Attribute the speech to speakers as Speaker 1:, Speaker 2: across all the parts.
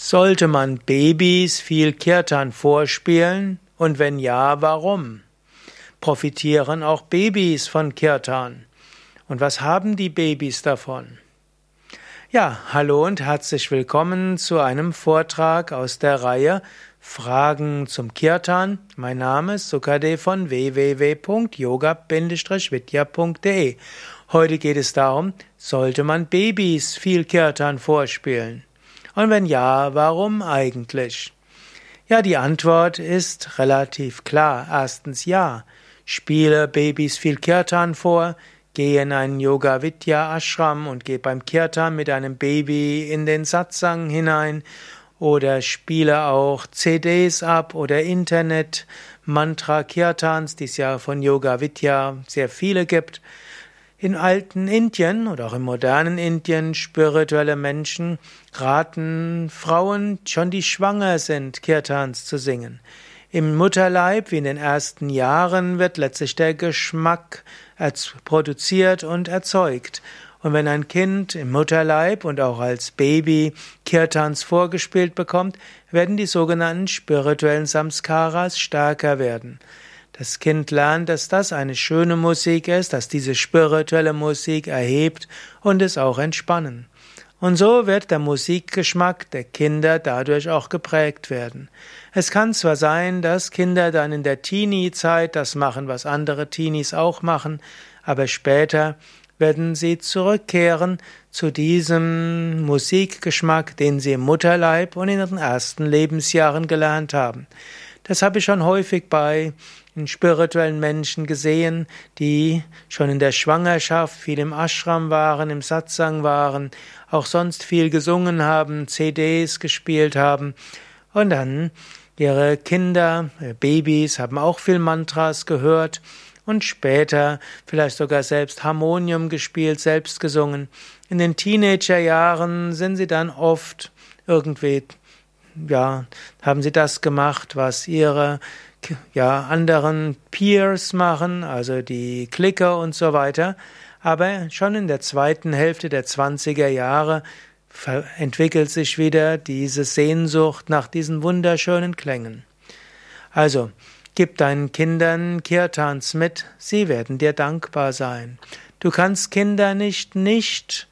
Speaker 1: Sollte man Babys viel Kirtan vorspielen? Und wenn ja, warum? Profitieren auch Babys von Kirtan? Und was haben die Babys davon? Ja, hallo und herzlich willkommen zu einem Vortrag aus der Reihe Fragen zum Kirtan. Mein Name ist Sukade von www.yoga-vidya.de. Heute geht es darum, sollte man Babys viel Kirtan vorspielen? Und wenn ja, warum eigentlich? Ja, die Antwort ist relativ klar. Erstens ja. Spiele Babys viel Kirtan vor, gehe in einen Yoga Vidya Ashram und geh beim Kirtan mit einem Baby in den Satsang hinein oder spiele auch CDs ab oder Internet Mantra Kirtans, die es ja von Yoga Vidya sehr viele gibt. In alten Indien oder auch im modernen Indien spirituelle Menschen raten Frauen, schon die schwanger sind, Kirtans zu singen. Im Mutterleib, wie in den ersten Jahren, wird letztlich der Geschmack produziert und erzeugt. Und wenn ein Kind im Mutterleib und auch als Baby Kirtans vorgespielt bekommt, werden die sogenannten spirituellen Samskaras stärker werden. Das Kind lernt, dass das eine schöne Musik ist, dass diese spirituelle Musik erhebt und es auch entspannen. Und so wird der Musikgeschmack der Kinder dadurch auch geprägt werden. Es kann zwar sein, dass Kinder dann in der Teenie-Zeit das machen, was andere Teenies auch machen, aber später werden sie zurückkehren zu diesem Musikgeschmack, den sie im Mutterleib und in ihren ersten Lebensjahren gelernt haben. Das habe ich schon häufig bei spirituellen Menschen gesehen, die schon in der Schwangerschaft viel im Ashram waren, im Satsang waren, auch sonst viel gesungen haben, CDs gespielt haben und dann ihre Kinder, Babys haben auch viel Mantras gehört und später vielleicht sogar selbst Harmonium gespielt, selbst gesungen. In den Teenagerjahren sind sie dann oft irgendwie ja, haben sie das gemacht, was ihre ja, anderen Peers machen, also die Clicker und so weiter. Aber schon in der zweiten Hälfte der 20er Jahre entwickelt sich wieder diese Sehnsucht nach diesen wunderschönen Klängen. Also, gib deinen Kindern Kirtans mit, sie werden dir dankbar sein. Du kannst Kinder nicht nicht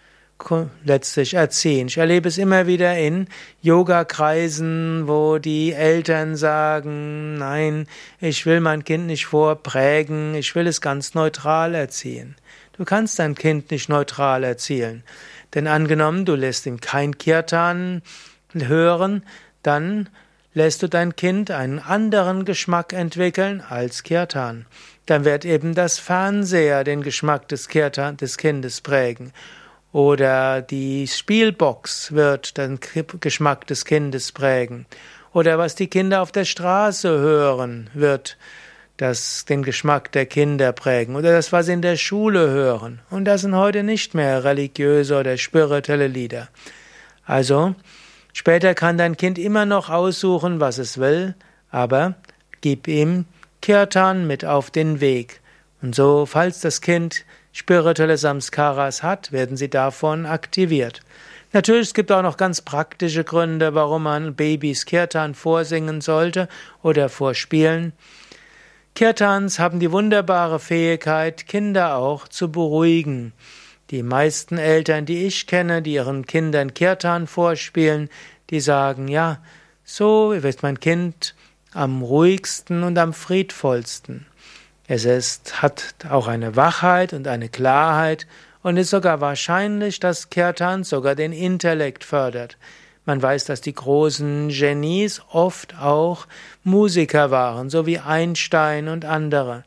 Speaker 1: letztlich erziehen. Ich erlebe es immer wieder in Yoga-Kreisen, wo die Eltern sagen, nein, ich will mein Kind nicht vorprägen, ich will es ganz neutral erziehen. Du kannst dein Kind nicht neutral erzielen. Denn angenommen, du lässt ihm kein Kirtan hören, dann lässt du dein Kind einen anderen Geschmack entwickeln als Kirtan. Dann wird eben das Fernseher den Geschmack des Kirtan des Kindes prägen. Oder die Spielbox wird den Geschmack des Kindes prägen. Oder was die Kinder auf der Straße hören, wird das den Geschmack der Kinder prägen. Oder das, was sie in der Schule hören. Und das sind heute nicht mehr religiöse oder spirituelle Lieder. Also, später kann dein Kind immer noch aussuchen, was es will, aber gib ihm Kirtan mit auf den Weg. Und so, falls das Kind spirituelle Samskaras hat, werden sie davon aktiviert. Natürlich, es gibt auch noch ganz praktische Gründe, warum man Babys Kirtan vorsingen sollte oder vorspielen. Kirtans haben die wunderbare Fähigkeit, Kinder auch zu beruhigen. Die meisten Eltern, die ich kenne, die ihren Kindern Kirtan vorspielen, die sagen, ja, so wird mein Kind am ruhigsten und am friedvollsten. Es ist, hat auch eine Wachheit und eine Klarheit und ist sogar wahrscheinlich, dass Kirtan sogar den Intellekt fördert. Man weiß, dass die großen Genies oft auch Musiker waren, so wie Einstein und andere.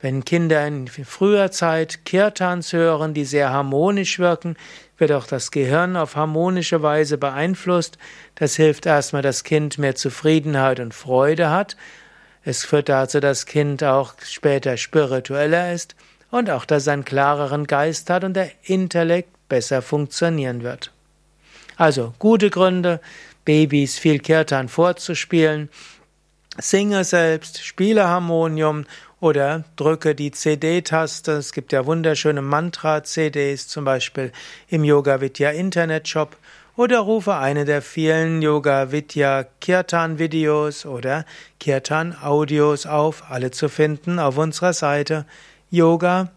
Speaker 1: Wenn Kinder in früher Zeit Kirtans hören, die sehr harmonisch wirken, wird auch das Gehirn auf harmonische Weise beeinflusst. Das hilft erstmal, dass das Kind mehr Zufriedenheit und Freude hat es führt dazu, dass das Kind auch später spiritueller ist und auch, dass es einen klareren Geist hat und der Intellekt besser funktionieren wird. Also gute Gründe, Babys viel Kirtan vorzuspielen, singe selbst, spiele Harmonium oder drücke die CD-Taste. Es gibt ja wunderschöne Mantra-CDs, zum Beispiel im Yoga Vidya Internet Shop oder rufe eine der vielen Yoga Vidya Kirtan Videos oder Kirtan Audios auf, alle zu finden auf unserer Seite yoga-vidya.de